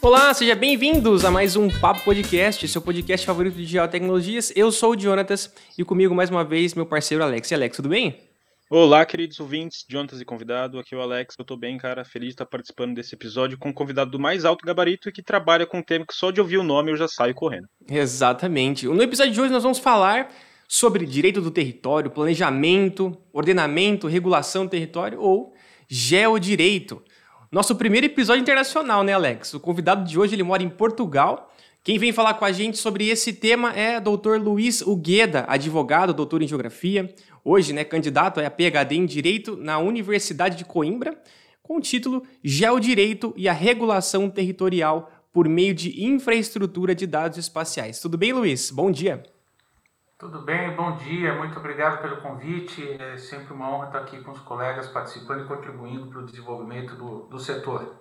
Olá, sejam bem-vindos a mais um Papo Podcast, seu podcast favorito de geotecnologias. Eu sou o Jonatas e comigo mais uma vez meu parceiro Alex. E Alex, tudo bem? Olá, queridos ouvintes, Jonatas e convidado. Aqui é o Alex, eu tô bem, cara. Feliz de estar participando desse episódio com um convidado do mais alto gabarito e que trabalha com um tema que só de ouvir o nome eu já saio correndo. Exatamente. No episódio de hoje nós vamos falar sobre direito do território, planejamento, ordenamento, regulação do território ou geodireito. Nosso primeiro episódio internacional, né, Alex? O convidado de hoje ele mora em Portugal. Quem vem falar com a gente sobre esse tema é Dr. Luiz Ugueda, advogado, doutor em geografia, hoje, né, candidato a PhD em Direito na Universidade de Coimbra, com o título Geodireito e a Regulação Territorial por meio de infraestrutura de dados espaciais. Tudo bem, Luiz? Bom dia. Tudo bem, bom dia, muito obrigado pelo convite. É sempre uma honra estar aqui com os colegas participando e contribuindo para o desenvolvimento do, do setor.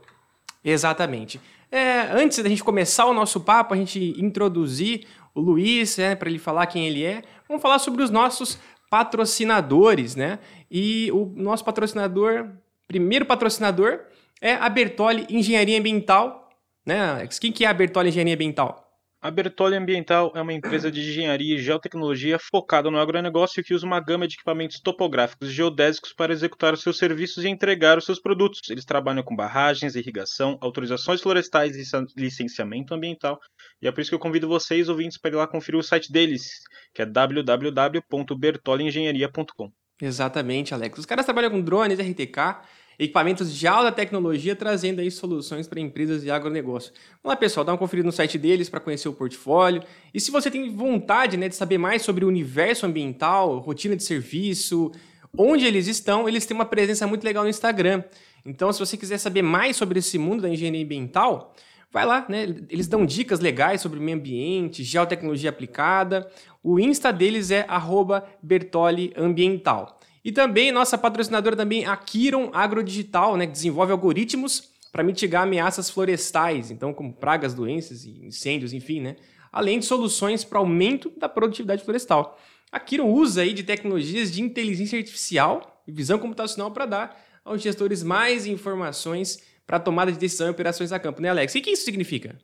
Exatamente. É, antes da gente começar o nosso papo, a gente introduzir o Luiz, né, para ele falar quem ele é, vamos falar sobre os nossos patrocinadores, né? E o nosso patrocinador, primeiro patrocinador, é a Bertoli Engenharia Ambiental, né? Quem que é a Bertoli Engenharia Ambiental? A Bertolli Ambiental é uma empresa de engenharia e geotecnologia focada no agronegócio que usa uma gama de equipamentos topográficos e geodésicos para executar os seus serviços e entregar os seus produtos. Eles trabalham com barragens, irrigação, autorizações florestais e licenciamento ambiental. E é por isso que eu convido vocês, ouvintes, para ir lá conferir o site deles, que é www.bertoliengenharia.com. Exatamente, Alex. Os caras trabalham com drones, RTK, equipamentos de alta tecnologia, trazendo aí soluções para empresas de agronegócio. Vamos lá, pessoal, dá uma conferida no site deles para conhecer o portfólio. E se você tem vontade né, de saber mais sobre o universo ambiental, rotina de serviço, onde eles estão, eles têm uma presença muito legal no Instagram. Então, se você quiser saber mais sobre esse mundo da engenharia ambiental, vai lá, né? Eles dão dicas legais sobre meio ambiente, geotecnologia aplicada. O Insta deles é @bertoliambiental. E também nossa patrocinadora também, a Kiron Agrodigital, né, que desenvolve algoritmos para mitigar ameaças florestais, então como pragas, doenças e incêndios, enfim, né? Além de soluções para aumento da produtividade florestal. A Kiron usa aí de tecnologias de inteligência artificial e visão computacional para dar aos gestores mais informações para tomada de decisão e operações a campo, né, Alex? E o que isso significa?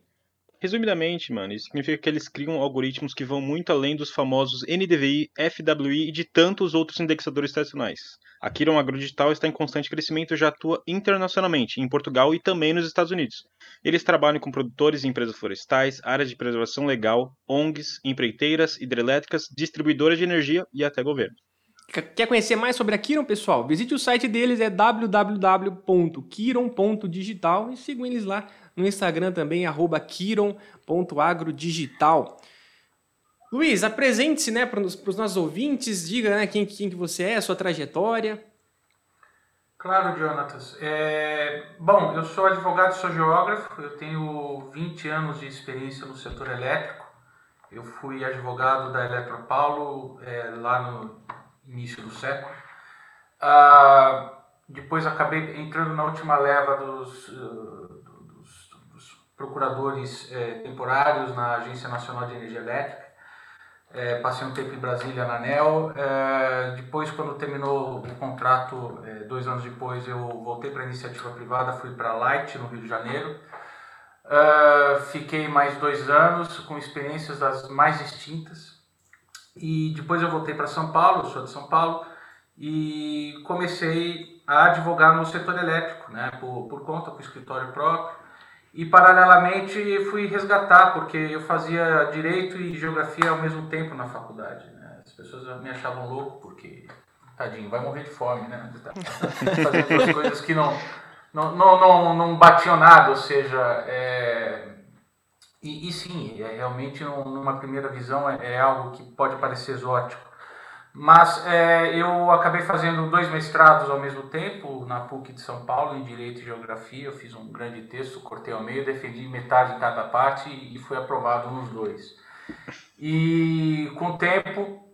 Resumidamente, mano, isso significa que eles criam algoritmos que vão muito além dos famosos NDVI, FWI e de tantos outros indexadores tradicionais. A Kiron Agrodigital está em constante crescimento e já atua internacionalmente, em Portugal e também nos Estados Unidos. Eles trabalham com produtores e empresas florestais, áreas de preservação legal, ONGs, empreiteiras, hidrelétricas, distribuidoras de energia e até governo. Quer conhecer mais sobre a Kiron, pessoal? Visite o site deles, é www.kiron.digital e sigam eles lá no Instagram também, arroba kiron.agrodigital. Luiz, apresente-se né, para os nossos ouvintes, diga né, quem, quem que você é, sua trajetória. Claro, Jonatas. É, bom, eu sou advogado e sou geógrafo, eu tenho 20 anos de experiência no setor elétrico. Eu fui advogado da Eletropaulo é, lá no início do século. Ah, depois acabei entrando na última leva dos, procuradores é, temporários na Agência Nacional de Energia Elétrica. É, passei um tempo em Brasília, na ANEL. É, depois, quando terminou o contrato, é, dois anos depois, eu voltei para a iniciativa privada, fui para a Light, no Rio de Janeiro. É, fiquei mais dois anos com experiências das mais distintas. E depois eu voltei para São Paulo, sou de São Paulo, e comecei a advogar no setor elétrico, né, por, por conta, com escritório próprio. E paralelamente fui resgatar, porque eu fazia direito e geografia ao mesmo tempo na faculdade. Né? As pessoas me achavam louco, porque, tadinho, vai morrer de fome, né? Tá fazendo duas coisas que não, não, não, não, não batiam nada, ou seja, é... e, e sim, é, realmente numa primeira visão é, é algo que pode parecer exótico. Mas é, eu acabei fazendo dois mestrados ao mesmo tempo, na PUC de São Paulo, em Direito e Geografia. Eu fiz um grande texto, cortei ao meio, defendi metade em cada parte e fui aprovado nos dois. E com o tempo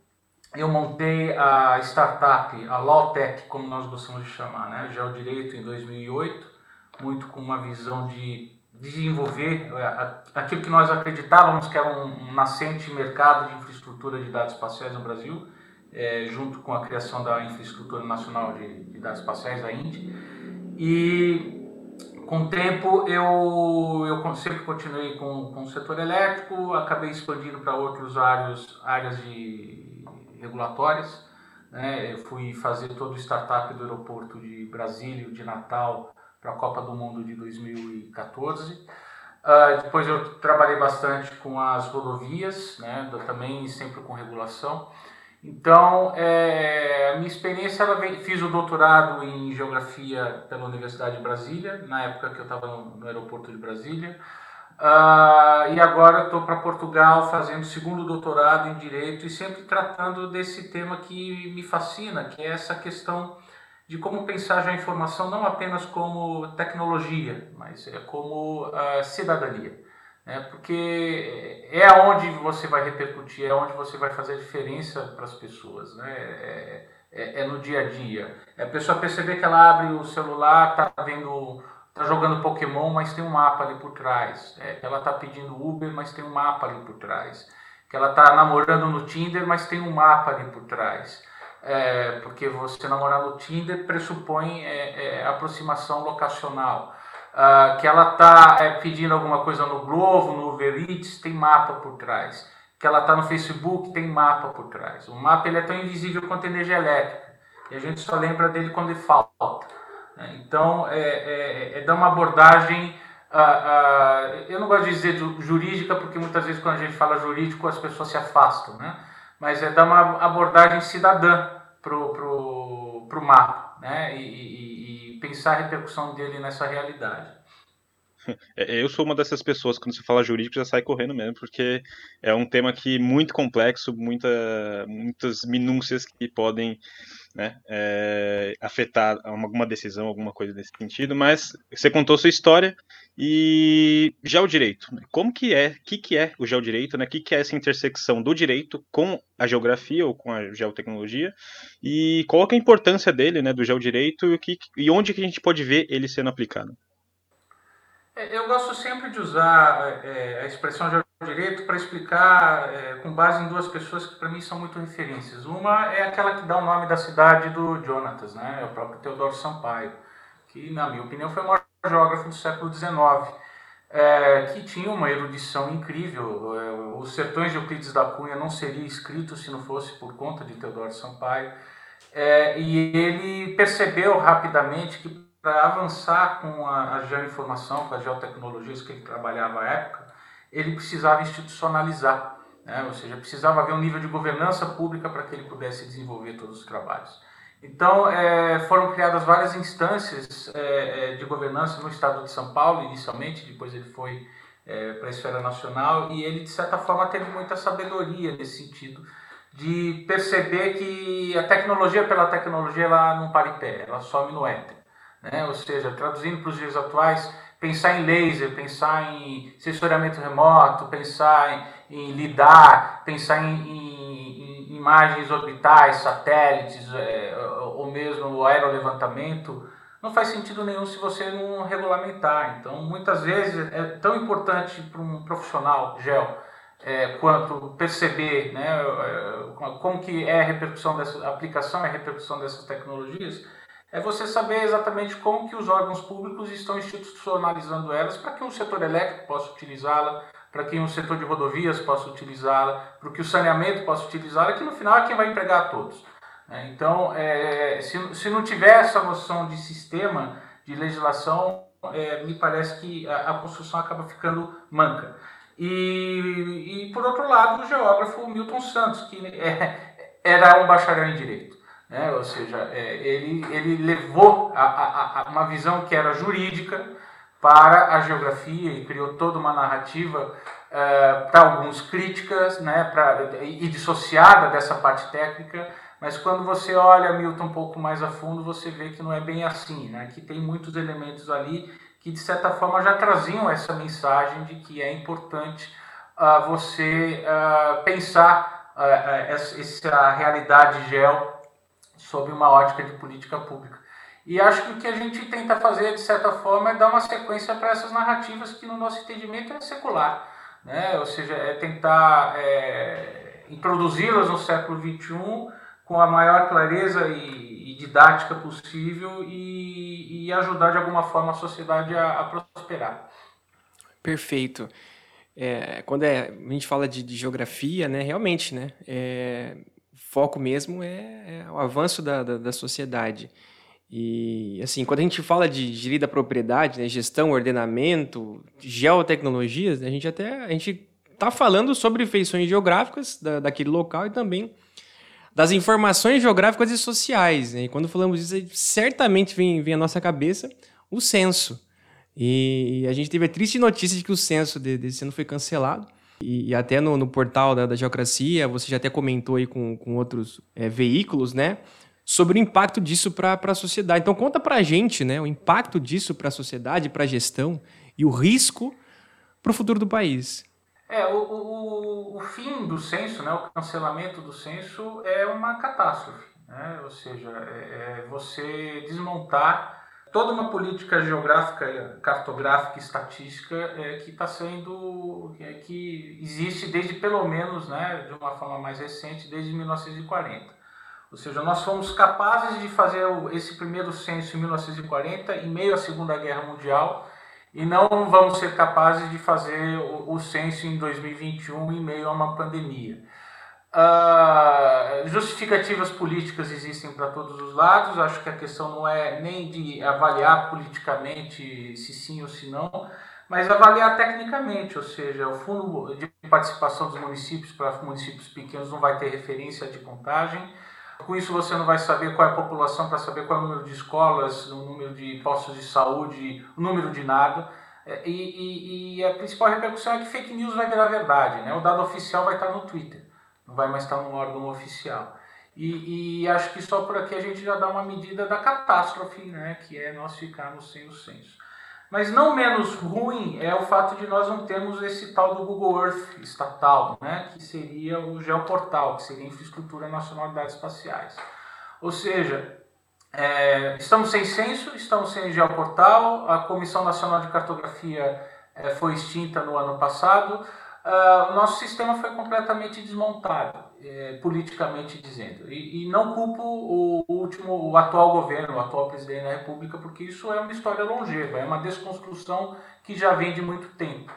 eu montei a startup, a Lawtech, como nós gostamos de chamar, né? Já o Direito em 2008, muito com uma visão de desenvolver aquilo que nós acreditávamos que era um nascente mercado de infraestrutura de dados espaciais no Brasil, é, junto com a criação da Infraestrutura Nacional de, de Dados Espaciais, a INDE. E com o tempo eu, eu sempre continuei com, com o setor elétrico, acabei expandindo para outros áreas, áreas de regulatórias. Né? Eu fui fazer todo o startup do aeroporto de Brasília, de Natal, para a Copa do Mundo de 2014. Uh, ah, depois eu trabalhei bastante com as rodovias, né? também sempre com regulação. Então, é, minha experiência, ela vem, fiz o doutorado em Geografia pela Universidade de Brasília, na época que eu estava no, no, aeroporto de Brasília. Uh, e agora estou para Portugal fazendo segundo doutorado em Direito e sempre tratando desse tema que me fascina, que é essa questão de como pensar a informação não apenas como tecnologia, mas é como uh, cidadania né? porque é onde você vai repercutir, é onde você vai fazer diferença para as pessoas, né? É, é, é, no dia a dia. É a pessoa perceber que ela abre o celular, está vendo, tá jogando Pokémon, mas tem um mapa ali por trás. É, ela está pedindo Uber, mas tem um mapa ali por trás. Que ela está namorando no Tinder, mas tem um mapa ali por trás. É, porque você namorar no Tinder pressupõe é, é aproximação locacional uh, que ela está é, pedindo alguma coisa no Globo, no Uber Eats, tem mapa por trás. Que ela está no Facebook, tem mapa por trás. O mapa ele é tão invisível quanto a energia elétrica. E a gente só lembra dele quando ele falta. Né? Então, é, é, é dar uma abordagem Uh, uh, eu não gosto de dizer jurídica, porque muitas vezes quando a gente fala jurídico as pessoas se afastam, né? mas é dar uma abordagem cidadã para o pro, pro mapa né? E, pensar a repercussão dele nessa realidade. É, eu sou uma dessas pessoas, quando você fala jurídico, já sai correndo mesmo, porque é um tema que muito complexo, muita, muitas minúcias que podem né, é, afetar alguma decisão, alguma coisa nesse sentido, mas você contou sua história e geodireito, né, como que é, o que, que é o geodireito, né, o que, que é essa intersecção do direito com a geografia ou com a geotecnologia? E qual é a importância dele, né, do geodireito e, que, e onde que a gente pode ver ele sendo aplicado? É, eu gosto sempre de usar é, a expressão direito para explicar é, com base em duas pessoas que para mim são muito referências. Uma é aquela que dá o nome da cidade do Jonatas, né? é o próprio Teodoro Sampaio, que na minha opinião foi o maior geógrafo do século XIX, é, que tinha uma erudição incrível. É, os Sertões de Euclides da Cunha não seria escrito se não fosse por conta de Teodoro Sampaio. É, e ele percebeu rapidamente que para avançar com a, a geoinformação, com as geotecnologias que ele trabalhava à época, ele precisava institucionalizar, né? ou seja, precisava haver um nível de governança pública para que ele pudesse desenvolver todos os trabalhos. Então, é, foram criadas várias instâncias é, é de governança no estado de São Paulo, inicialmente, depois ele foi é, para a esfera nacional, e ele, de certa forma, teve muita sabedoria nesse sentido, de perceber que a tecnologia pela tecnologia ela não para em pé, ela some no éter. Né? Ou seja, traduzindo para os dias atuais, pensar em laser, pensar em sensoriamento remoto, pensar em, em lidar, pensar em, em, em, imagens orbitais, satélites, é, ou mesmo aerolevantamento, não faz sentido nenhum se você não regulamentar. Então, muitas vezes é tão importante para um profissional gel é, quanto perceber né, é, como que é a repercussão dessa aplicação, a repercussão dessas tecnologias, é você saber exatamente como que os órgãos públicos estão institucionalizando elas para que o setor elétrico possa utilizá-la, para que o setor de rodovias possa utilizá-la, para que o saneamento possa utilizá-la, que no final é quem vai empregar a todos. Né? Então, é, se, se não tiver essa noção de sistema, de legislação, é, me parece que a, a, construção acaba ficando manca. E, e, por outro lado, o geógrafo Milton Santos, que é, era um bacharel em Direito. Né? Ou seja, é, ele, ele levou a, a, a, uma visão que era jurídica para a geografia e criou toda uma narrativa é, para alguns críticas né, pra, e dissociada dessa parte técnica, mas quando você olha Milton um pouco mais a fundo, você vê que não é bem assim, né? que tem muitos elementos ali que de certa forma já traziam essa mensagem de que é importante uh, você uh, pensar uh, essa, essa realidade gel sob uma ótica de política pública. E acho que o que a gente tenta fazer, de certa forma, é dar uma sequência para essas narrativas que, no nosso entendimento, é secular. Né? Ou seja, é tentar é, introduzi-las no século XXI com a maior clareza e, e didática possível e, e, ajudar, de alguma forma, a sociedade a, a prosperar. Perfeito. É, quando é, a gente fala de, de geografia, né, realmente, né, é, foco mesmo é, é o avanço da, da, da, sociedade. E, assim, quando a gente fala de direito da propriedade, né, gestão, ordenamento, geotecnologias, né, a gente até a gente está falando sobre feições geográficas da, daquele local e também das informações geográficas e sociais. Né? E quando falamos disso, certamente vem, vem à nossa cabeça o censo. E a gente teve a triste notícia de que o censo desse ano foi cancelado. E, e até no, no portal da, da, Geocracia, você já até comentou aí com, com outros é, veículos, né? Sobre o impacto disso para a sociedade. Então, conta para a gente né, o impacto disso para a sociedade, para a gestão e o risco para o futuro do país. É, o, o, o fim do censo, né, o cancelamento do censo é uma catástrofe. Né? Ou seja, é, é você desmontar toda uma política geográfica, cartográfica, estatística é, que está sendo é, que existe desde pelo menos, né, de uma forma mais recente, desde 1940. Ou seja, nós fomos capazes de fazer esse primeiro censo em 1940, em meio à Segunda Guerra Mundial, e não vamos ser capazes de fazer o, o censo em 2021 em meio a uma pandemia. Uh, justificativas políticas existem para todos os lados. Acho que a questão não é nem de avaliar politicamente se sim ou se não, mas avaliar tecnicamente, ou seja, o fundo de participação dos municípios para municípios pequenos não vai ter referência de contagem. Com isso você não vai saber qual é a população para saber qual é o número de escolas, o número de postos de saúde, o número de nada. É, e, e, e a principal repercussão é que fake news vai virar verdade, né? O dado oficial vai estar no Twitter não vai mais estar num órgão oficial. E, e, acho que só por aqui a gente já dá uma medida da catástrofe, né, que é nós ficarmos sem o censo. Mas não menos ruim é o fato de nós não termos esse tal do Google Earth estatal, né, que seria o Geoportal, que seria a Infraestrutura Nacional de Dados Espaciais. Ou seja, é, estamos sem censo, estamos sem Geoportal, a Comissão Nacional de Cartografia é, foi extinta no ano passado, uh, o nosso sistema foi completamente desmontado, eh, politicamente dizendo. E, e, não culpo o, último, o atual governo, o atual presidente da República, porque isso é uma história longeva, é uma desconstrução que já vem de muito tempo.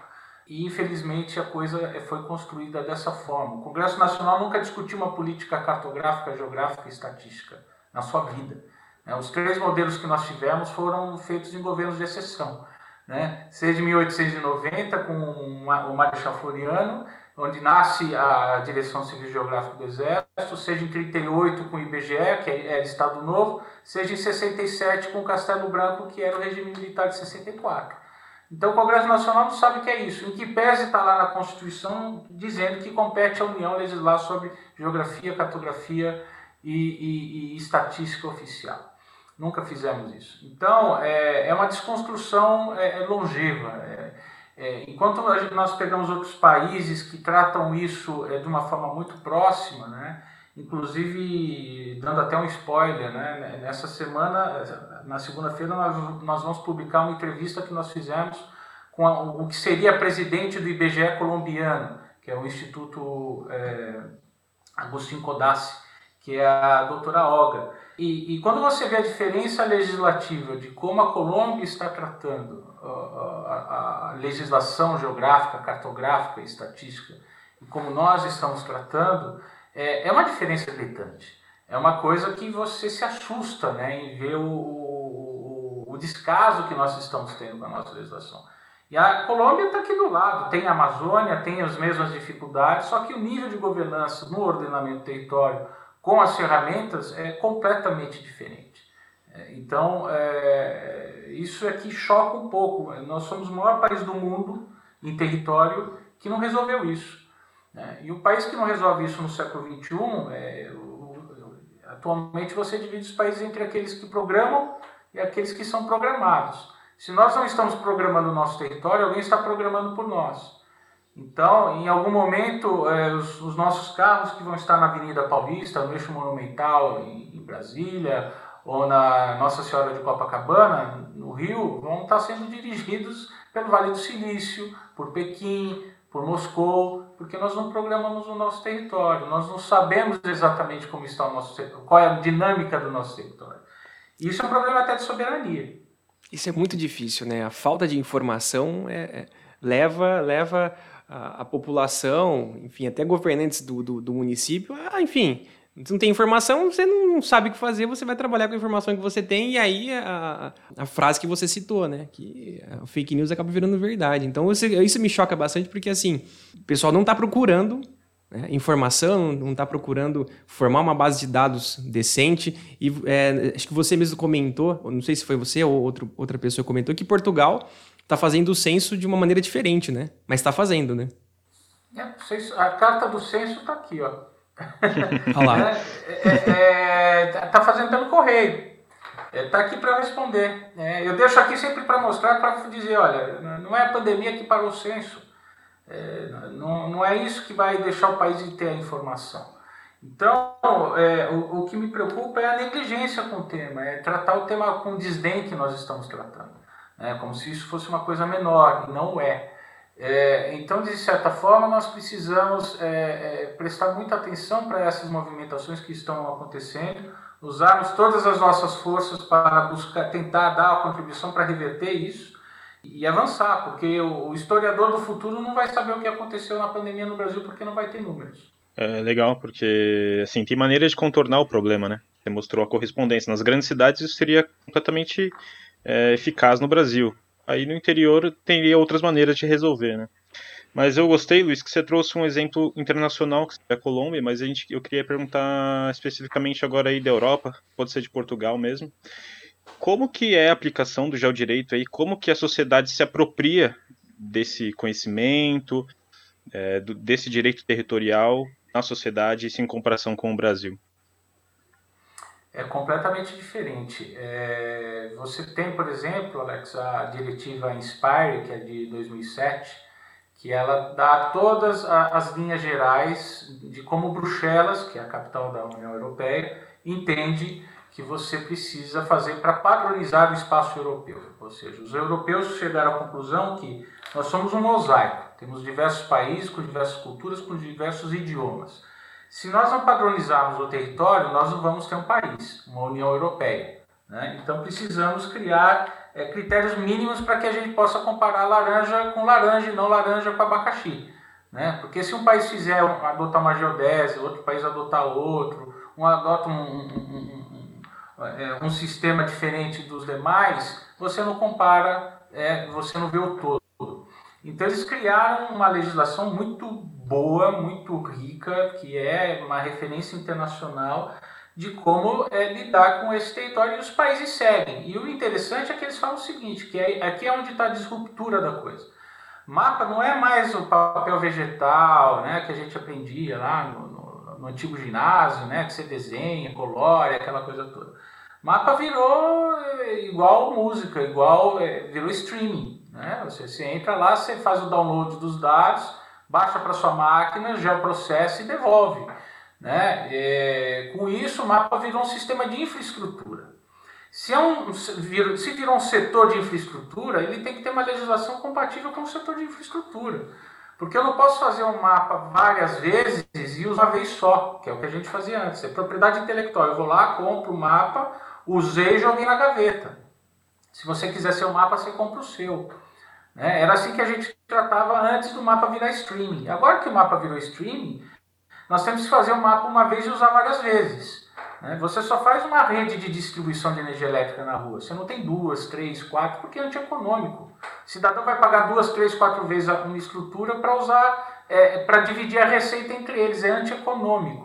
E infelizmente a coisa eh, foi construída dessa forma. O Congresso Nacional nunca discutiu uma política cartográfica, geográfica e estatística na sua vida. Né? Os três modelos que nós tivemos foram feitos em governos de exceção né? seja em 1890 com o Marechal Floriano, onde nasce a Direção Civil Geográfica do Exército, seja em 38 com o IBGE, que é, é Estado Novo, seja em 67 com o Castelo Branco, que era o regime militar de 64. Então o Congresso Nacional não sabe o que é isso. Em que pese está lá na Constituição dizendo que compete à União legislar sobre geografia, cartografia e, e, e estatística oficial. Nunca fizemos isso. Então, é, é uma desconstrução é, é longeva. É, é, enquanto nós pegamos outros países que tratam isso é, de uma forma muito próxima, né? inclusive dando até um spoiler, né? nessa semana, na segunda-feira, nós, nós vamos publicar uma entrevista que nós fizemos com a, o que seria presidente do IBGE colombiano, que é o Instituto é, Agostinho Codassi, que é a doutora Olga. E, e, quando você vê a diferença legislativa de como a Colômbia está tratando a, a, a legislação geográfica, cartográfica e estatística, e como nós estamos tratando, é, é uma diferença gritante. É uma coisa que você se assusta né, em ver o, o, o descaso que nós estamos tendo com a nossa legislação. E a Colômbia está aqui do lado, tem a Amazônia, tem as mesmas dificuldades, só que o nível de governança no ordenamento do território, com as ferramentas é completamente diferente. É, então, é, isso aqui choca um pouco. Nós somos o maior país do mundo em território que não resolveu isso. Né? E o país que não resolve isso no século XXI, é, atualmente você divide os países entre aqueles que programam e aqueles que são programados. Se nós não estamos programando o nosso território, alguém está programando por nós. Então, em algum momento, é, os, os, nossos carros que vão estar na Avenida Paulista, no eixo monumental em, em Brasília, ou na Nossa Senhora de Copacabana, no Rio, vão estar sendo dirigidos pelo Vale do Silício, por Pequim, por Moscou, porque nós não programamos o nosso território, nós não sabemos exatamente como está o nosso qual é a dinâmica do nosso território. Isso é um problema até de soberania. Isso é muito difícil, né? A falta de informação é, é, leva, leva a, a, população, enfim, até governantes do, do, do município, a, enfim, você não tem informação, você não sabe o que fazer, você vai trabalhar com a informação que você tem, e aí a, a frase que você citou, né? Que a fake news acaba virando verdade. Então isso, isso me choca bastante, porque assim, o pessoal não está procurando né, informação, não está procurando formar uma base de dados decente. E é, acho que você mesmo comentou, não sei se foi você ou outro, outra pessoa comentou, que Portugal está fazendo o censo de uma maneira diferente, né? Mas está fazendo, né? É, a carta do censo está aqui, ó. Olha lá. É, é, é, tá fazendo pelo correio. Está aqui para responder. É, eu deixo aqui sempre para mostrar, para dizer, olha, não é a pandemia que parou o censo. É, não, não é isso que vai deixar o país ter a informação. Então, é, o, o que me preocupa é a negligência com o tema, é tratar o tema com desdém que nós estamos tratando. Né, como se isso fosse uma coisa menor, e não é. É, então, de certa forma, nós precisamos é, é, prestar muita atenção para essas movimentações que estão acontecendo, usarmos todas as nossas forças para buscar, tentar dar a contribuição para reverter isso e avançar, porque o, historiador do futuro não vai saber o que aconteceu na pandemia no Brasil porque não vai ter números. É legal, porque assim, tem maneira de contornar o problema, né? Você mostrou a correspondência. Nas grandes cidades isso seria completamente é, eficaz no Brasil. Aí no interior teria outras maneiras de resolver, né? Mas eu gostei, Luiz, que você trouxe um exemplo internacional, que é a Colômbia, mas a gente, eu queria perguntar especificamente agora aí da Europa, pode ser de Portugal mesmo. Como que é a aplicação do geodireito aí? Como que a sociedade se apropria desse conhecimento, é, do, desse direito territorial na sociedade, isso em comparação com o Brasil? É completamente diferente. É, você tem, por exemplo, Alex, a diretiva Inspire, que é de 2007, que ela dá todas as linhas gerais de como Bruxelas, que é a capital da União Europeia, entende que você precisa fazer para padronizar o espaço europeu. Ou seja, os europeus chegaram à conclusão que nós somos um mosaico, temos diversos países com diversas culturas, com diversos idiomas. Se nós não padronizarmos o território, nós não vamos ter um país, uma União Europeia. Né? Então precisamos criar é, critérios mínimos para que a gente possa comparar laranja com laranja e não laranja com abacaxi. Né? Porque se um país fizer adotar uma geodésia, outro país adotar outro, um adota um, um, um, é, um, sistema diferente dos demais, você não compara, é, você não vê o todo. Então eles criaram uma legislação muito boa, muito rica, que é uma referência internacional de como é, lidar com esse território e os países seguem. E o interessante é que eles falam o seguinte, que é, aqui é onde está a disruptura da coisa. Mapa não é mais o papel vegetal né, que a gente aprendia lá no, no, no antigo ginásio, né, que você desenha, colore, aquela coisa toda. Mapa virou é, igual música, igual é, virou streaming. Né? Você, você entra lá, você faz o download dos dados, baixa para sua máquina, já processa e devolve. Né? É, com isso, o mapa virou um sistema de infraestrutura. Se, é um, se virou um setor de infraestrutura, ele tem que ter uma legislação compatível com o setor de infraestrutura. Porque eu não posso fazer um mapa várias vezes e usar uma vez só, que é o que a gente fazia antes. É propriedade intelectual. Eu vou lá, compro o mapa, usei e joguei na gaveta. Se você quiser ser um mapa, você compra o seu. Né? Era assim que a gente tratava antes do mapa virar streaming. Agora que o mapa virou streaming, nós temos que fazer o mapa uma vez e usar várias vezes. Né? Você só faz uma rede de distribuição de energia elétrica na rua. Você não tem duas, três, quatro, porque é antieconômico. O cidadão vai pagar duas, três, quatro vezes uma estrutura para usar, é, para dividir a receita entre eles. É antieconômico.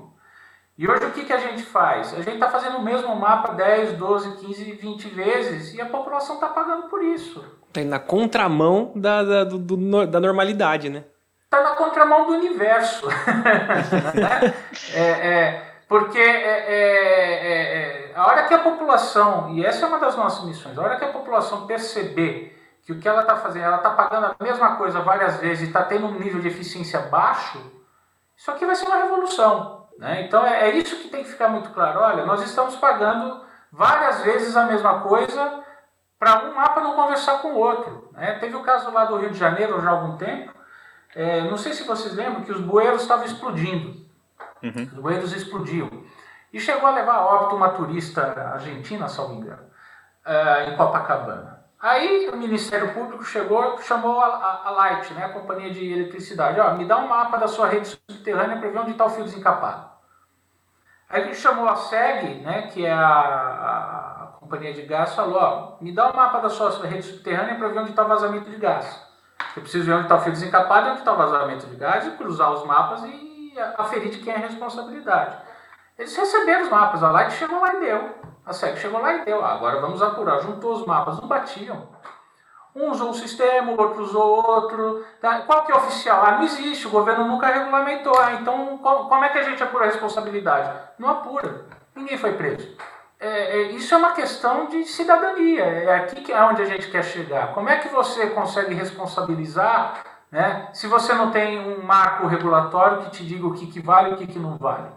E hoje o que, que a gente faz? A gente está fazendo o mesmo mapa 10, 12, 15, 20 vezes e a população está pagando por isso. Está na contramão da, da, do, do, da normalidade, né? Está na contramão do universo. é, é, porque é, é, é, a hora que a população, e essa é uma das nossas missões, a hora que a população perceber que o que ela está fazendo, ela está pagando a mesma coisa várias vezes e está tendo um nível de eficiência baixo, isso aqui vai ser uma revolução. Né? Então é, é, isso que tem que ficar muito claro. Olha, nós estamos pagando várias vezes a mesma coisa para um mapa não conversar com o outro. Né? Teve o caso lá do Rio de Janeiro já há algum tempo, é, não sei se vocês lembram que os bueiros estavam explodindo. Uhum. Os bueiros explodiam. E chegou a levar a óbito uma turista argentina, salvo engano, uh, em Copacabana. Aí o Ministério Público chegou, chamou a, a, a Light, né, a companhia de eletricidade, ó, me dá um mapa da sua rede subterrânea para ver onde está o fio desencapado. Aí ele chamou a SEG, né, que é a, a, companhia de gás, falou, ó, me dá um mapa da sua rede subterrânea para ver onde está o vazamento de gás. Eu preciso ver onde está o fio desencapado e onde está o vazamento de gás e cruzar os mapas e aferir de quem é a responsabilidade. Eles receberam os mapas, a Light chegou lá e deu. A SEC chegou lá e deu. Ah, agora vamos apurar. Juntou os mapas, não batiam. Um usou um sistema, o outro usou outro. Tá? Qual que é oficial? Ah, não existe, o governo nunca regulamentou. Ah, então como é que a gente apura a responsabilidade? Não apura. Ninguém foi preso. É, é, isso é uma questão de cidadania. É aqui que é onde a gente quer chegar. Como é que você consegue responsabilizar né, se você não tem um marco regulatório que te diga o que, que vale e o que, que não vale?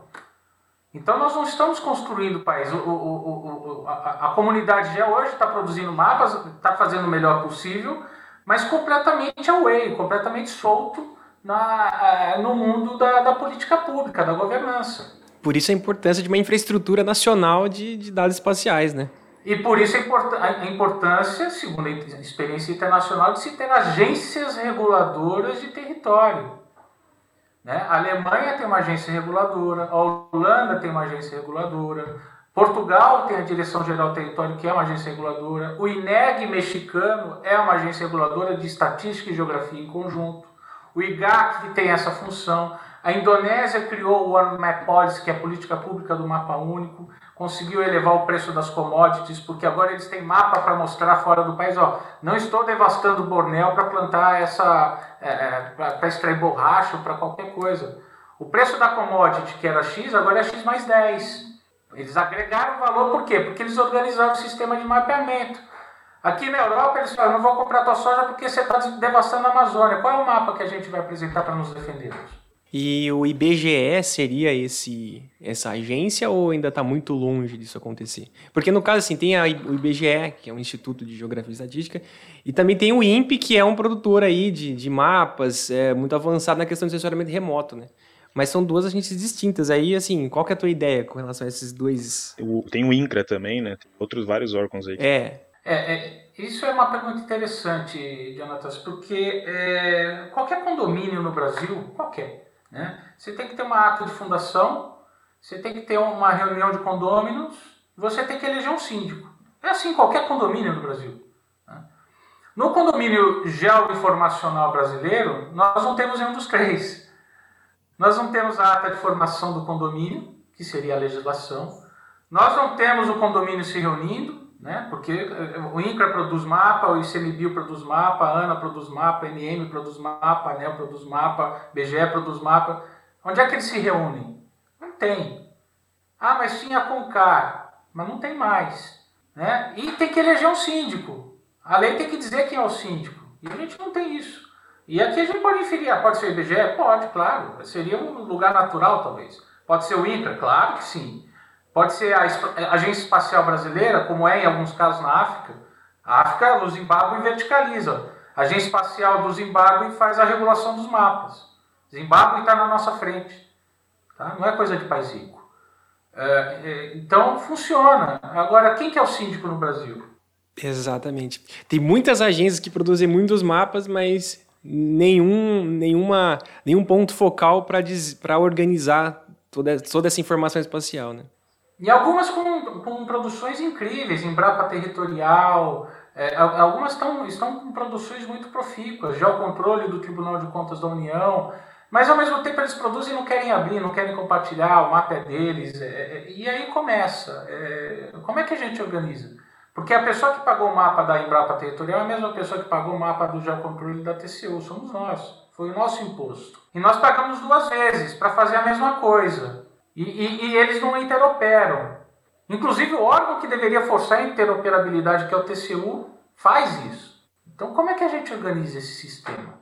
Então nós não estamos construindo o país. O, o, o, a, a, comunidade já hoje está produzindo mapas, está fazendo o melhor possível, mas completamente away, completamente solto na, no mundo da, da política pública, da governança. Por isso a importância de uma infraestrutura nacional de, de dados espaciais, né? E por isso a importância, segundo a experiência internacional, de se ter agências reguladoras de território. Né? A Alemanha tem uma agência reguladora, a Holanda tem uma agência reguladora, Portugal tem a Direção Geral do Território, que é uma agência reguladora, o INEG mexicano é uma agência reguladora de estatística e geografia em conjunto, o IGAC que tem essa função, a Indonésia criou o One Map Policy, que é a política pública do mapa único, conseguiu elevar o preço das commodities, porque agora eles têm mapa para mostrar fora do país, ó, não estou devastando Bornéu para plantar essa, é, é para extrair borracha para qualquer coisa. O preço da commodity, que era X, agora é X mais 10. Eles agregaram valor, por quê? Porque eles organizaram o sistema de mapeamento. Aqui na Europa, eles falam, não vou comprar tua soja porque você está devastando a Amazônia. Qual é o mapa que a gente vai apresentar para nos defendermos? E o IBGE seria esse essa agência ou ainda está muito longe disso acontecer? Porque no caso assim tem a, o IBGE que é um Instituto de Geografia e Estatística e também tem o INPE que é um produtor aí de, de mapas é, muito avançado na questão de sensoramento remoto, né? Mas são duas agências distintas. Aí, assim, qual que é a tua ideia com relação a esses dois? Tem o INCRA também, né? Tem outros vários órgãos aí. É. É, é, isso é uma pergunta interessante, Jonatas, porque é, qualquer condomínio no Brasil, qualquer, né? Você tem que ter uma ata de fundação, você tem que ter uma reunião de condôminos, você tem que eleger um síndico. É assim qualquer condomínio no Brasil. Né? No condomínio geoinformacional brasileiro, nós não temos nenhum dos três. Nós não temos a ata de formação do condomínio, que seria a legislação. Nós não temos o condomínio se reunindo, né? Porque eh, o INCRA produz mapa, o ICMBio produz mapa, a ANA produz mapa, a NM produz mapa, a ANEL produz mapa, BGE produz mapa. Onde é que eles se reúnem? Não tem. Ah, mas tinha a CONCAR, mas não tem mais. Né? E tem que eleger um síndico. A lei tem que dizer quem é o síndico. E a gente não tem isso. E aqui a gente pode inferir, ah, pode ser o IBGE? Pode, claro. Seria um lugar natural, talvez. Pode ser o INCRA? Claro que sim. Pode ser a Agência Espacial Brasileira, como é em alguns casos na África. A África, o Zimbábue verticaliza. A Agência Espacial do Zimbábue faz a regulação dos mapas. Zimbábue está na nossa frente. Tá? Não é coisa de país rico. É, é, então funciona. Agora, quem que é o síndico no Brasil? Exatamente. Tem muitas agências que produzem muitos mapas, mas nenhum, nenhuma, nenhum ponto focal para organizar toda, toda essa informação espacial. Né? E algumas com, com produções incríveis, Embrapa Territorial, é, algumas estão, estão com produções muito profícuas, já o controle do Tribunal de Contas da União, mas ao mesmo tempo eles produzem e não querem abrir, não querem compartilhar, o mapa é deles, é, é, e aí começa. É, como é que a gente organiza? Porque a pessoa que pagou o mapa da Embrapa Territorial é a mesma pessoa que pagou o mapa do Geocontrole da TCU, somos nós, foi o nosso imposto. E nós pagamos duas vezes para fazer a mesma coisa. E, e, e, eles não interoperam. Inclusive, o órgão que deveria forçar a interoperabilidade, que é o TCU, faz isso. Então, como é que a gente organiza esse sistema?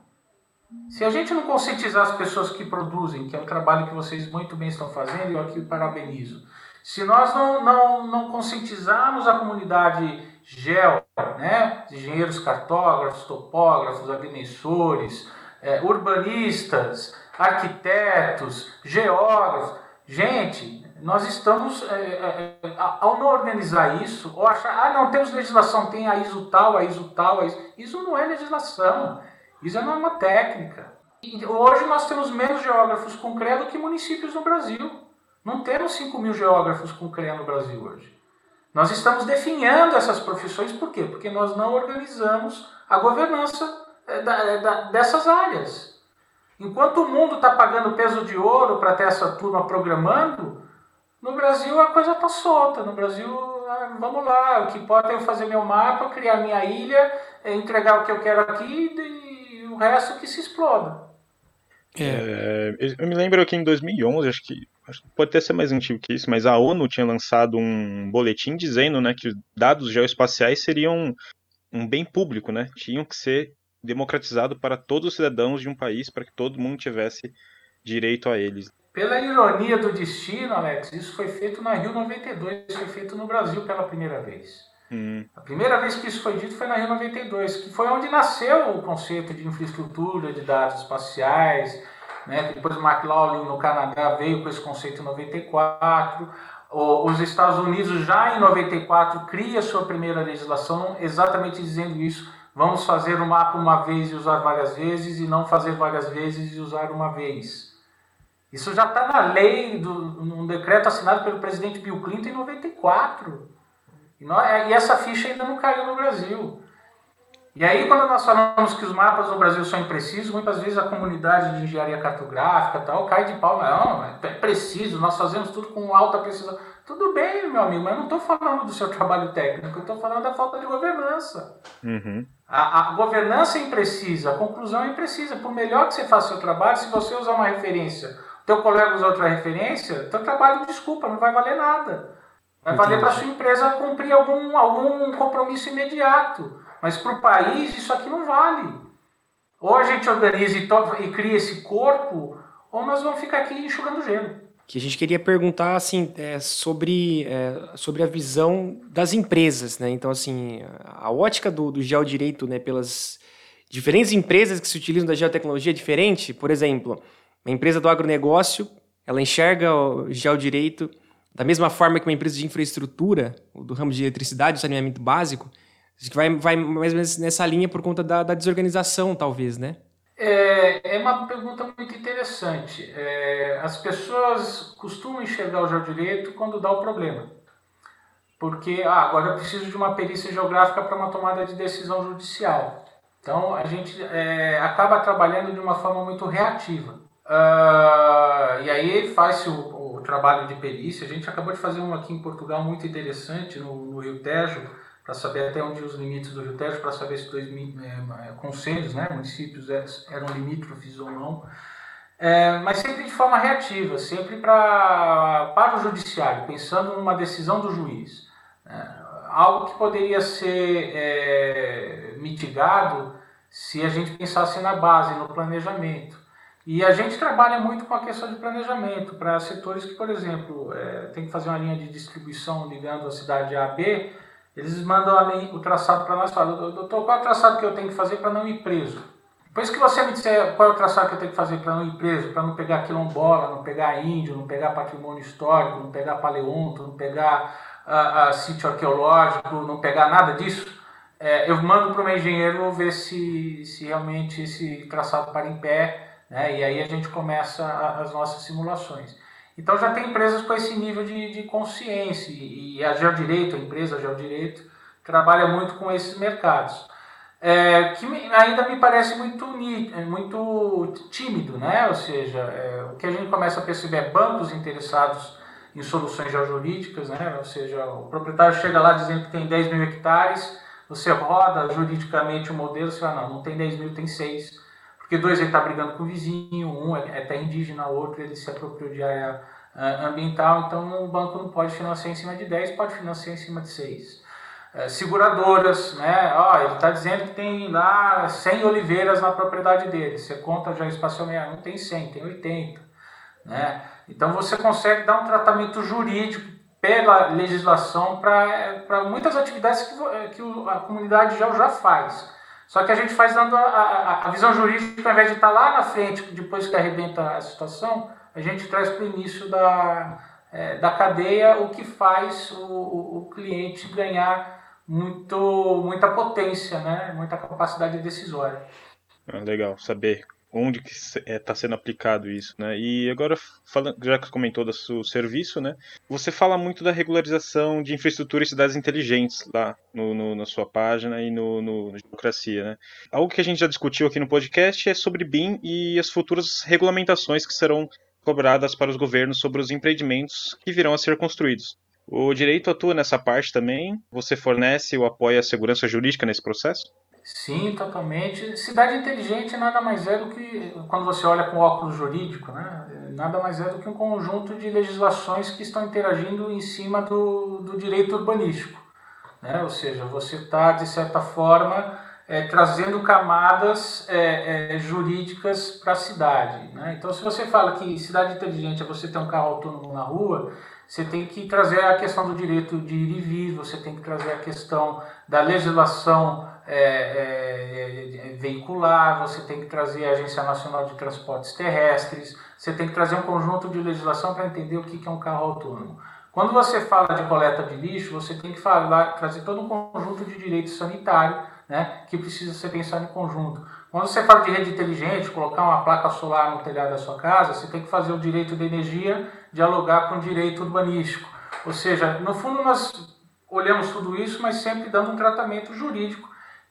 Se a gente não conscientizar as pessoas que produzem, que é o trabalho que vocês muito bem estão fazendo, eu aqui parabenizo. Se nós não, não, não conscientizarmos a comunidade gel, né, engenheiros cartógrafos, topógrafos, agrimensores, é, urbanistas, arquitetos, geógrafos, gente, nós estamos, é, é, é, ao não organizar isso, ou achar, ah, não, temos legislação, tem a ISO tal, a ISO tal, a ISO... isso não é legislação, isso é norma técnica. E hoje nós temos menos geógrafos com CREA do que municípios no Brasil. Não temos 5 mil geógrafos com CREA no Brasil hoje. Nós estamos definhando essas profissões, por quê? Porque nós não organizamos a governança é, é, dessas áreas. Enquanto o mundo está pagando peso de ouro para ter essa turma programando, no Brasil a coisa está solta. No Brasil, ah, vamos lá, o que importa é eu fazer meu mapa, criar minha ilha, é entregar o que eu quero aqui e o resto que se exploda. É. É, eu me lembro que em 2011, acho que, acho que pode até ser mais antigo que isso, mas a ONU tinha lançado um boletim dizendo né, que os dados geoespaciais seriam um bem público, né? Tinham que ser democratizados para todos os cidadãos de um país, para que todo mundo tivesse direito a eles. Pela ironia do destino, Alex, isso foi feito na Rio 92, foi feito no Brasil pela primeira vez. Hum. A primeira vez que isso foi dito foi na Rio 92, que foi onde nasceu o conceito de infraestrutura de dados espaciais. Né? Depois o McLaughlin no Canadá veio com esse conceito em 94. Os Estados Unidos já em 94 cria sua primeira legislação exatamente dizendo isso. Vamos fazer o mapa uma vez e usar várias vezes e não fazer várias vezes e usar uma vez. Isso já está na lei, do, num decreto assinado pelo presidente Bill Clinton em 94. E, nós, e essa ficha ainda não caiu no Brasil. E aí, quando nós falamos que os mapas no Brasil são imprecisos, muitas vezes a comunidade de engenharia cartográfica tal cai de pau. Não, é preciso, nós fazemos tudo com alta precisão. Tudo bem, meu amigo, mas eu não estou falando do seu trabalho técnico, eu estou falando da falta de governança. Uhum. A, a, governança é imprecisa, a conclusão é imprecisa. Por melhor que você faça o seu trabalho, se você usar uma referência teu colega usa outra referência, teu trabalho, desculpa, não vai valer nada. Vai Entendi. valer para sua empresa cumprir algum, algum compromisso imediato. Mas para o país, isso aqui não vale. Ou a gente organiza e, e cria esse corpo, ou nós vamos ficar aqui enxugando gelo. Que a gente queria perguntar assim é, sobre, é, sobre a visão das empresas, né? Então assim a ótica do, do geodireito, né? Pelas diferentes empresas que se utilizam da geotecnologia é diferente. Por exemplo, uma empresa do agronegócio, ela enxerga o geodireito da mesma forma que uma empresa de infraestrutura, do ramo de eletricidade, o saneamento básico, que vai, vai mais ou menos nessa linha por conta da, da desorganização, talvez, né? É, é uma pergunta muito interessante. É, as pessoas costumam enxergar o geodireito quando dá o problema. Porque, ah, agora eu preciso de uma perícia geográfica para uma tomada de decisão judicial. Então, a gente é, acaba trabalhando de uma forma muito reativa. Uh, e aí faz-se o, o, trabalho de perícia. A gente acabou de fazer um aqui em Portugal muito interessante no, no Rio Tejo, para saber até onde os limites do Rio Tejo, para saber se dois é, conselhos, né, municípios eram limítrofes ou não. É, mas sempre de forma reativa, sempre pra, para o judiciário, pensando numa decisão do juiz. É, algo que poderia ser é, mitigado se a gente pensasse na base, no planejamento. E a gente trabalha muito com a questão de planejamento para setores que, por exemplo, é, tem que fazer uma linha de distribuição ligando a cidade A a B, eles mandam o traçado para nós e falam, doutor, qual é o traçado que eu tenho que fazer para não ir preso? Depois que você me disser qual é o traçado que eu tenho que fazer para não ir preso, para não pegar quilombola, não pegar índio, não pegar patrimônio histórico, não pegar paleonto, não pegar uh, uh, sítio arqueológico, não pegar nada disso, é, eu mando para o meu engenheiro ver se, se realmente esse traçado para em pé né? E aí a gente começa a, as nossas simulações. Então já tem empresas com esse nível de, de consciência e a Geodireito, a empresa Geodireito, trabalha muito com esses mercados. É, que ainda me parece muito, muito tímido, né? ou seja, é, o que a gente começa a perceber é bancos interessados em soluções geojurídicas, né? ou seja, o proprietário chega lá dizendo que tem 10 mil hectares, você roda juridicamente o modelo, você fala, não, não tem 10 mil, tem 6 porque dois ele está brigando com o vizinho, um é, é terra indígena, outro ele se apropriou de área uh, ambiental, então o banco não pode financiar em cima de 10, pode financiar em cima de 6. Uh, seguradoras, né? Ó, ele está dizendo que tem lá 100 oliveiras na propriedade dele. Você conta já espacialmente, não tem 100, tem 80. Né? Então você consegue dar um tratamento jurídico pela legislação para muitas atividades que, que a comunidade já, já faz. Só que a gente faz dando a, a, a visão jurídica, ao invés de estar lá na frente, depois que arrebenta a situação, a gente traz para o início da, é, da cadeia, o que faz o, o, o cliente ganhar muito, muita potência, né? muita capacidade decisória. Ah, legal saber onde que está é, sendo aplicado isso, né? E agora, falando, já que comentou do seu serviço, né? Você fala muito da regularização de infraestrutura e cidades inteligentes lá no, no, na sua página e no, no, Democracia, né? Algo que a gente já discutiu aqui no podcast é sobre BIM e as futuras regulamentações que serão cobradas para os governos sobre os empreendimentos que virão a ser construídos. O direito atua nessa parte também? Você fornece ou apoia a segurança jurídica nesse processo? Sim, totalmente. Cidade inteligente nada mais é do que, quando você olha com óculos jurídico, né? nada mais é do que um conjunto de legislações que estão interagindo em cima do, do direito urbanístico. Né? Ou seja, você está, de certa forma, é, trazendo camadas é, é, jurídicas para a cidade. Né? Então, se você fala que cidade inteligente é você ter um carro autônomo na rua, você tem que trazer a questão do direito de ir e vir, você tem que trazer a questão da legislação é, é, é, veicular, você tem que trazer a Agência Nacional de Transportes Terrestres, você tem que trazer um conjunto de legislação para entender o que é um carro autônomo. Quando você fala de coleta de lixo, você tem que falar, trazer todo um conjunto de direito sanitário né, que precisa ser pensado em conjunto. Quando você fala de rede inteligente, colocar uma placa solar no telhado da sua casa, você tem que fazer o direito de energia dialogar com o direito urbanístico. Ou seja, no fundo nós olhamos tudo isso, mas sempre dando um tratamento jurídico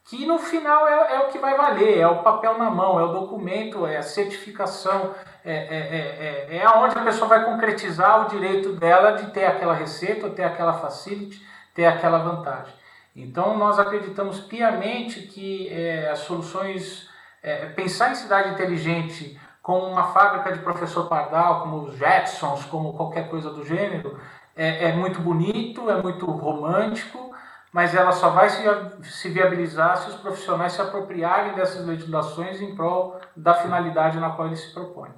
que no final é, é, o que vai valer, é o papel na mão, é o documento, é a certificação, é, é, é, é aonde a pessoa vai concretizar o direito dela de ter aquela receita, ter aquela facility, ter aquela vantagem. Então nós acreditamos piamente que é, as soluções, é, pensar em cidade inteligente como uma fábrica de professor Pardal, como os Jetsons, como qualquer coisa do gênero, é, é muito bonito, é muito romântico, mas ela só vai se, viabilizar se os profissionais se apropriarem dessas legislações em prol da finalidade na qual eles se propõem.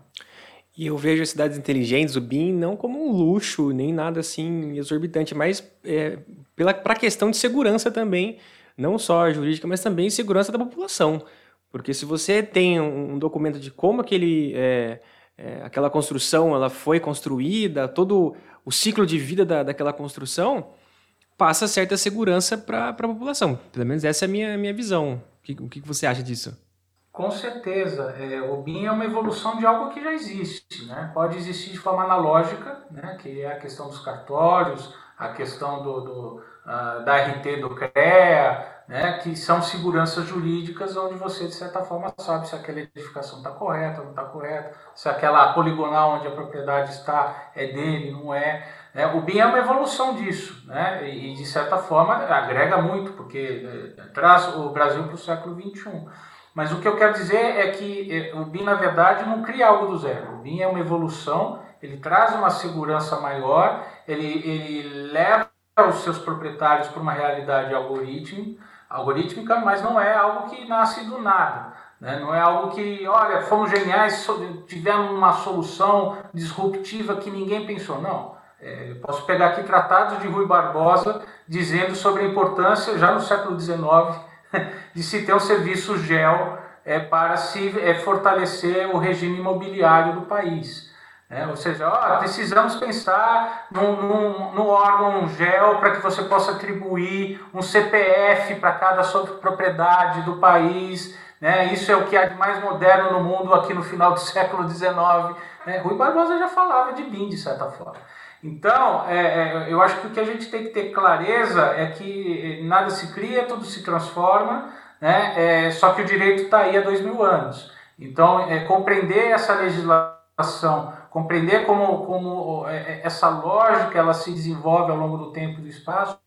E eu vejo as cidades inteligentes, o BIM, não como um luxo, nem nada assim exorbitante, mas é, para a questão de segurança também, não só jurídica, mas também segurança da população. Porque se você tem um, um documento de como aquele, é, é, aquela construção ela foi construída, todo o ciclo de vida da, daquela construção, passa certa segurança para a população. Pelo menos essa é a minha, minha visão. O que, o que você acha disso? Com certeza. É, o BIM é uma evolução de algo que já existe. Né? Pode existir de forma analógica, né? que é a questão dos cartórios, a questão do, do uh, da RT do CREA, né? que são seguranças jurídicas onde você, de certa forma, sabe se aquela edificação está correta ou não está correta, se aquela poligonal onde a propriedade está é dele, não é. É, o BIM é uma evolução disso, né? e de certa forma agrega muito, porque é, traz o Brasil para o século XXI. Mas o que eu quero dizer é que é, o BIM, na verdade, não cria algo do zero. O BIM é uma evolução, ele traz uma segurança maior, ele, ele leva os seus proprietários para uma realidade algorítmica, algorítmica, mas não é algo que nasce do nada. Né? Não é algo que, olha, fomos geniais, tivemos uma solução disruptiva que ninguém pensou. Não. É, posso pegar aqui tratados de Rui Barbosa dizendo sobre a importância, já no século XIX, de se ter um serviço GEL é, para se é, fortalecer o regime imobiliário do país. É, ou seja, ó, precisamos pensar num, num, num órgão GEL para que você possa atribuir um CPF para cada propriedade do país. Né? Isso é o que há de mais moderno no mundo aqui no final do século XIX. Né? Rui Barbosa já falava de BIM, de certa forma. Então, é, é, eu acho que o que a gente tem que ter clareza é que nada se cria, tudo se transforma, né? É, só que o direito está aí há dois mil anos. Então, é, compreender essa legislação, compreender como, como é, é, essa lógica ela se desenvolve ao longo do tempo e do espaço,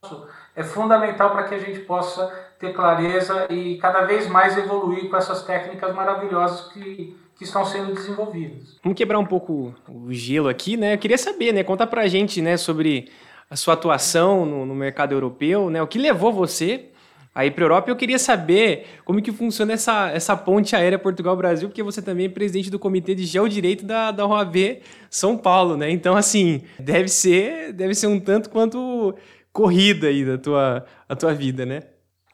é fundamental para que a gente possa ter clareza e cada vez mais evoluir com essas técnicas maravilhosas que que estão sendo desenvolvidas. Vamos quebrar um pouco o gelo aqui, né? Eu queria saber, né? Conta pra gente, né, sobre a sua atuação no, no mercado europeu, né? O que levou você aí para a Europa. Eu queria saber como que funciona essa, essa ponte aérea Portugal-Brasil, porque você também é presidente do Comitê de Geodireito da, da OAB São Paulo, né? Então, assim, deve ser, deve ser um tanto quanto corrida aí da tua, a tua vida, né?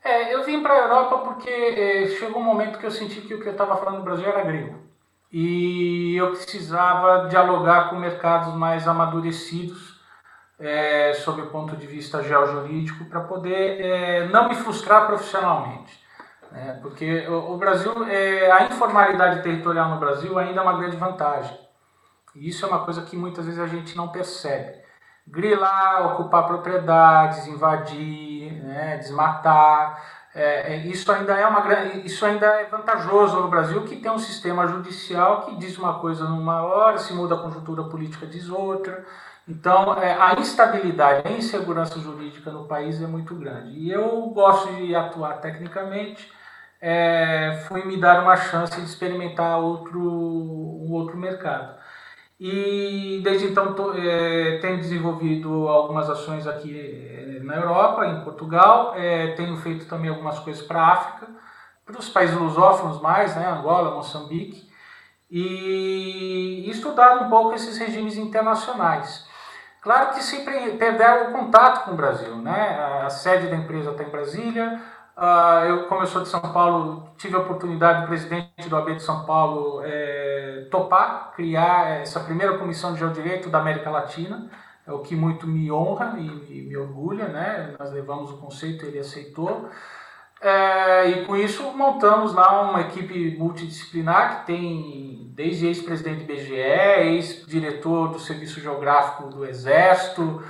É, eu vim para a Europa porque é, chegou um momento que eu senti que o que eu estava falando no Brasil era grego. E eu precisava dialogar com mercados mais amadurecidos é, sob o ponto de vista geojurídico para poder é, não me frustrar profissionalmente. Né? Porque o, o Brasil, é, a informalidade territorial no Brasil ainda é uma grande vantagem. E isso é uma coisa que muitas vezes a gente não percebe. Grilar, ocupar propriedades, invadir, né, desmatar, é, é, isso ainda é uma isso ainda é vantajoso no Brasil que tem um sistema judicial que diz uma coisa numa hora se muda a conjuntura política diz outra. Então é, a instabilidade a insegurança jurídica no país é muito grande. E eu gosto de atuar tecnicamente é, fui me dar uma chance de experimentar outro um outro mercado. E desde então tô, é, tenho desenvolvido algumas ações aqui é, na Europa, em Portugal, é, tenho feito também algumas coisas para a África, para os países lusófonos mais, né, Angola, Moçambique, e, estudado um pouco esses regimes internacionais. Claro que sempre perder o contato com o Brasil, né? A sede da empresa está em Brasília, eu, como eu sou de São Paulo, tive a oportunidade, o presidente do AB de São Paulo, é, topar, criar essa primeira comissão de geodireito da América Latina, é o que muito me honra e me, orgulha, né? Nós levamos o conceito, ele aceitou. É, e com isso montamos lá uma equipe multidisciplinar que tem desde ex-presidente do IBGE, ex-diretor do Serviço Geográfico do Exército,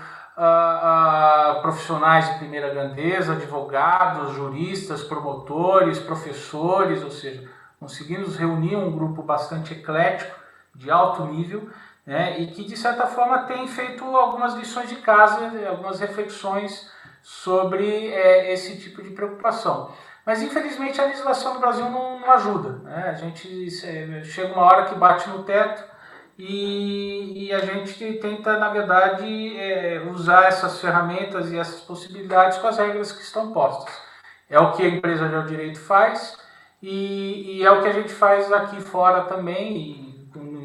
profissionais de primeira grandeza, advogados, juristas, promotores, professores, ou seja, conseguimos reunir um grupo bastante eclético, de alto nível, né, e que de certa forma tem feito algumas lições de casa, algumas reflexões sobre é, esse tipo de preocupação. Mas infelizmente a legislação no Brasil não, não ajuda. Né? A gente é, chega uma hora que bate no teto e, e, a gente tenta, na verdade, é, usar essas ferramentas e essas possibilidades com as regras que estão postas. É o que a empresa de direito faz e, e, é o que a gente faz aqui fora também. E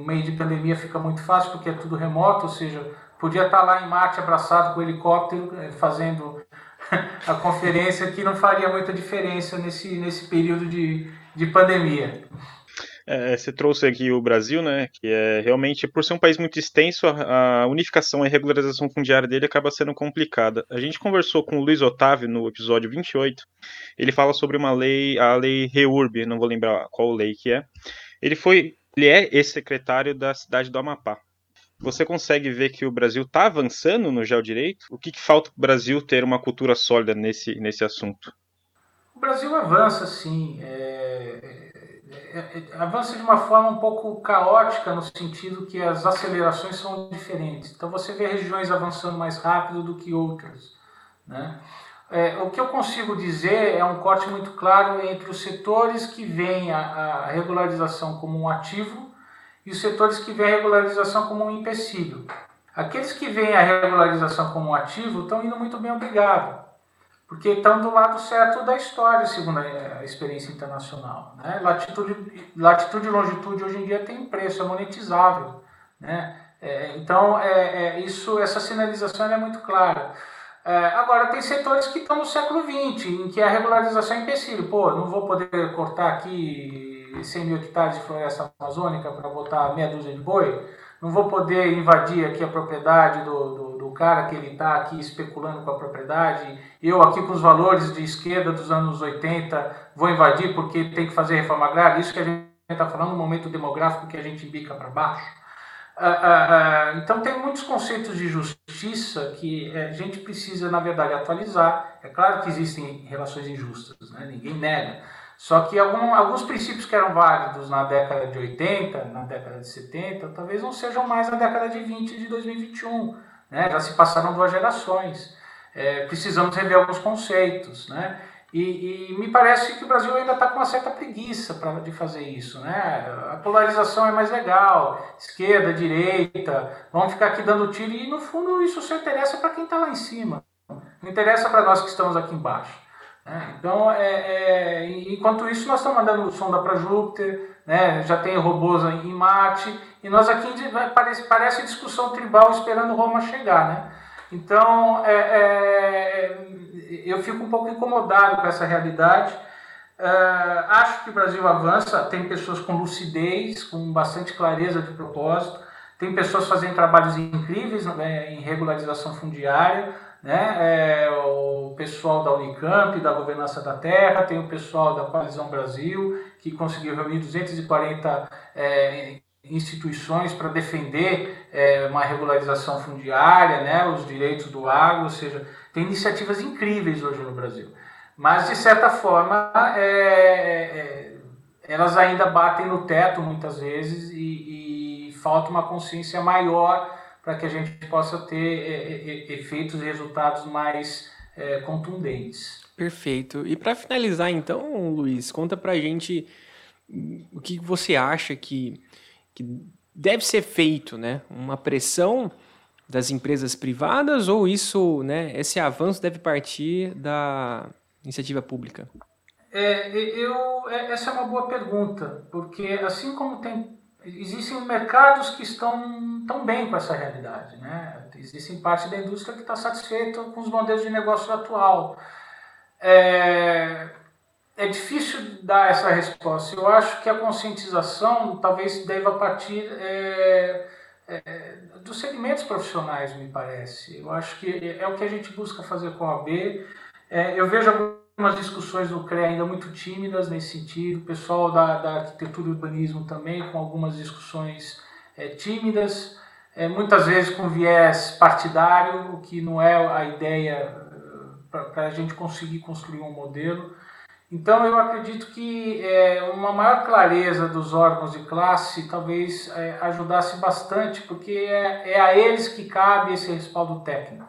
meio de pandemia fica muito fácil porque é tudo remoto, ou seja, podia estar lá em Marte abraçado com o helicóptero é, fazendo a conferência que não faria muita diferença nesse, nesse período de, de pandemia. É, você trouxe aqui o Brasil, né? Que é realmente, por ser um país muito extenso, a, a unificação e regularização fundiária dele acaba sendo complicada. A gente conversou com o Luiz Otávio no episódio 28. Ele fala sobre uma lei, a lei REURB, não vou lembrar qual lei que é. Ele foi, ele é ex-secretário da cidade do Amapá. Você consegue ver que o Brasil está avançando no geodireito? O que, que falta para o Brasil ter uma cultura sólida nesse, nesse assunto? O Brasil avança, sim. É é, é, avança de uma forma um pouco caótica no sentido que as acelerações são diferentes. Então você vê regiões avançando mais rápido do que outras. Né? É, o que eu consigo dizer é um corte muito claro entre os setores que veem a, a regularização como um ativo e os setores que veem a regularização como um empecilho. Aqueles que veem a regularização como um ativo estão indo muito bem, obrigado porque estão do lado certo da história, segundo a experiência internacional. Né? Latitude, latitude e longitude hoje em dia tem preço, é monetizável. Né? É, então, é, é, isso, essa sinalização é muito clara. É, agora, tem setores que estão no século XX, em que a regularização é empecilho. Pô, não vou poder cortar aqui 100 mil hectares de floresta amazônica para botar meia dúzia de boi, não vou poder invadir aqui a propriedade do, do do cara que ele está aqui especulando com a propriedade. Eu aqui com os valores de esquerda dos anos 80 vou invadir porque tem que fazer reforma agrária. Isso que a gente está falando no momento demográfico que a gente bica para baixo. Ah, ah, ah, então tem muitos conceitos de justiça que eh, a gente precisa, na verdade, atualizar. É claro que existem relações injustas, né? ninguém nega. Só que algum, alguns princípios que eram válidos na década de 80, na década de 70, talvez não sejam mais na década de 20 de 2021 né? já se passaram duas gerações. É, precisamos rever alguns conceitos. Né? E, e, me parece que o Brasil ainda está com uma certa preguiça pra, de fazer isso. Né? A polarização é mais legal, esquerda, direita, vamos ficar aqui dando tiro e no fundo isso só interessa para quem está lá em cima. Não interessa para nós que estamos aqui embaixo. Né? Então, é, é, enquanto isso, nós estamos mandando sonda para Júpiter, né? já tem robôs em Marte, e nós aqui parece, parece discussão tribal esperando Roma chegar. Né? Então, é, é, eu fico um pouco incomodado com essa realidade. Uh, acho que o Brasil avança, tem pessoas com lucidez, com bastante clareza de propósito, tem pessoas fazendo trabalhos incríveis né, em regularização fundiária, né, é, o pessoal da Unicamp, da Governança da Terra, tem o pessoal da Coalizão Brasil, que conseguiu reunir 240 é, instituições para defender é, uma regularização fundiária, né, os direitos do agro, ou seja, tem iniciativas incríveis hoje no Brasil. Mas, de certa forma, é, é, elas ainda batem no teto muitas vezes e, e falta uma consciência maior para que a gente possa ter é, é, efeitos e resultados mais é, contundentes. Perfeito. E para finalizar, então, Luiz, conta para a gente o que você acha que, que deve ser feito, né? Uma pressão das empresas privadas ou isso, né, esse avanço deve partir da iniciativa pública? É, eu, é, essa é uma boa pergunta, porque assim como tem, existem mercados que estão tão bem com essa realidade, né? Existem parte da indústria que está satisfeita com os modelos de negócio atual. É, é difícil dar essa resposta. Eu acho que a conscientização talvez deva partir é, é, dos segmentos profissionais, me parece. Eu acho que é o que a gente busca fazer com a AB. É, eu vejo algumas discussões no CREA ainda muito tímidas nesse sentido, o pessoal da, da arquitetura e urbanismo também com algumas discussões é, tímidas, é, muitas vezes com viés partidário, o que não é a ideia para a gente conseguir construir um modelo. Então eu acredito que é, uma maior clareza dos órgãos de classe talvez é, ajudasse bastante, porque é, é, a eles que cabe esse respaldo técnico,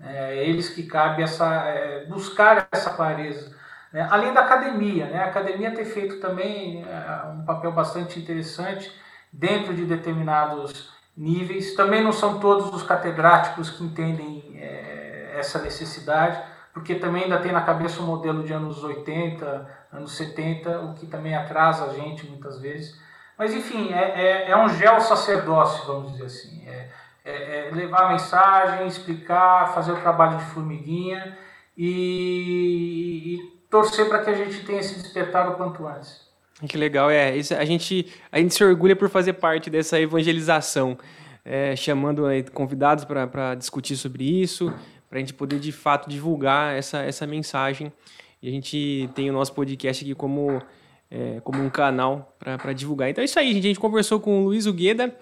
é a eles que cabe essa, é, buscar essa clareza. Né? Além da academia, né? a academia ter feito também é, um papel bastante interessante dentro de determinados níveis. Também não são todos os catedráticos que entendem é, essa necessidade porque também ainda tem na cabeça o um modelo de anos 80, anos 70, o que também atrasa a gente muitas vezes. Mas enfim, é, é, é um gel sacerdócio, vamos dizer assim. É, é, é, levar a mensagem, explicar, fazer o trabalho de formiguinha e, e torcer para que a gente tenha esse despertar o quanto antes. Que legal, é. Isso, a, gente, a gente se orgulha por fazer parte dessa evangelização, é, chamando convidados para discutir sobre isso, para a gente poder de fato divulgar essa, essa mensagem. E a gente tem o nosso podcast aqui como, é, como um canal para divulgar. Então é isso aí, gente. A gente conversou com o Luiz Ugueda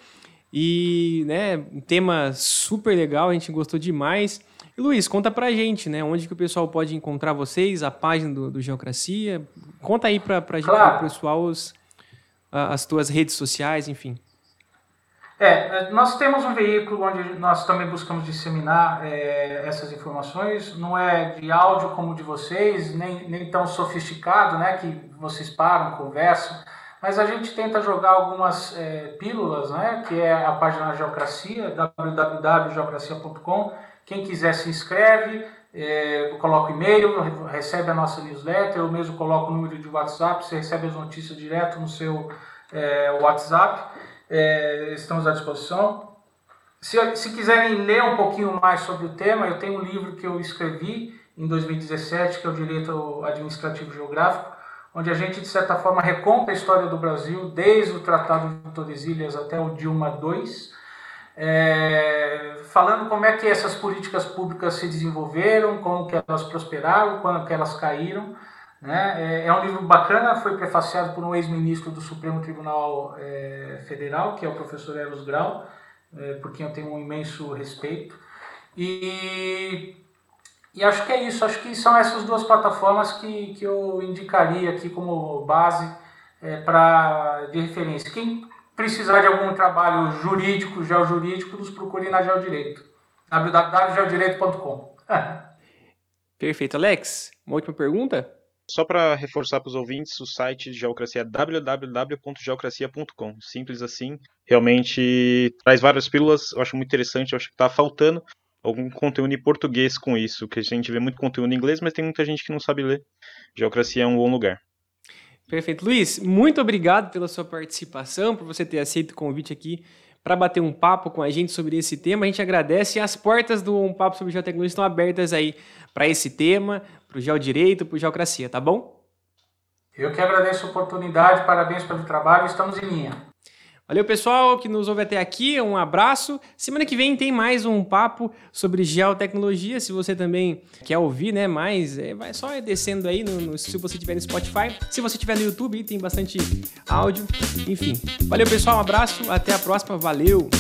e né, um tema super legal, a gente gostou demais. E Luiz, conta pra gente, né? Onde que o pessoal pode encontrar vocês, a página do, do Geocracia. Conta aí para pra, claro. pessoal os, as tuas redes sociais, enfim. É, nós temos um veículo onde nós também buscamos disseminar é, essas informações. Não é de áudio como de vocês, nem, nem tão sofisticado, né, que vocês param, conversam, mas a gente tenta jogar algumas é, pílulas, né, que é a página Geocracia, www.geocracia.com. Quem quiser se inscreve, é, coloca e-mail, recebe a nossa newsletter, eu mesmo coloco o número de WhatsApp, você recebe as notícias direto no seu é, WhatsApp é, estamos à disposição. Se, se quiserem ler um pouquinho mais sobre o tema, eu tenho um livro que eu escrevi em 2017, que é o Direito Administrativo Geográfico, onde a gente, de certa forma, reconta a história do Brasil, desde o Tratado de Tordesilhas até o Dilma II, é, falando como é que essas políticas públicas se desenvolveram, como que elas prosperaram, quando que elas caíram, né? É, é um livro bacana, foi prefaciado por um ex-ministro do Supremo Tribunal é, Federal, que é o professor Eros Grau, é, por quem eu tenho um imenso respeito. E, e acho que é isso, acho que são essas duas plataformas que, que eu indicaria aqui como base é, pra, de referência. Quem precisar de algum trabalho jurídico, geojurídico, nos procure na Geodireito. www.geodireito.com Perfeito. Alex, uma última pergunta? Só para reforçar para os ouvintes, o site de Geocracia é www.geocracia.com. Simples assim. Realmente traz várias pílulas, eu acho muito interessante, eu acho que está faltando algum conteúdo em português com isso, que a gente vê muito conteúdo em inglês, mas tem muita gente que não sabe ler. Geocracia é um bom lugar. Perfeito. Luiz, muito obrigado pela sua participação, por você ter aceito o convite aqui para bater um papo com a gente sobre esse tema. A gente agradece e as portas do Um Papo sobre Geotecnologia estão abertas aí para esse tema, para o Geodireito, para o Geocracia, tá bom? Eu que agradeço a oportunidade, parabéns pelo trabalho, estamos em linha. Valeu, pessoal, que nos ouve até aqui. Um abraço. Semana que vem tem mais um papo sobre geotecnologia. Se você também quer ouvir, né? Mais, é, vai só descendo aí no, no, se você estiver no Spotify. Se você estiver no YouTube, tem bastante áudio. Enfim. Valeu, pessoal. Um abraço. Até a próxima. Valeu.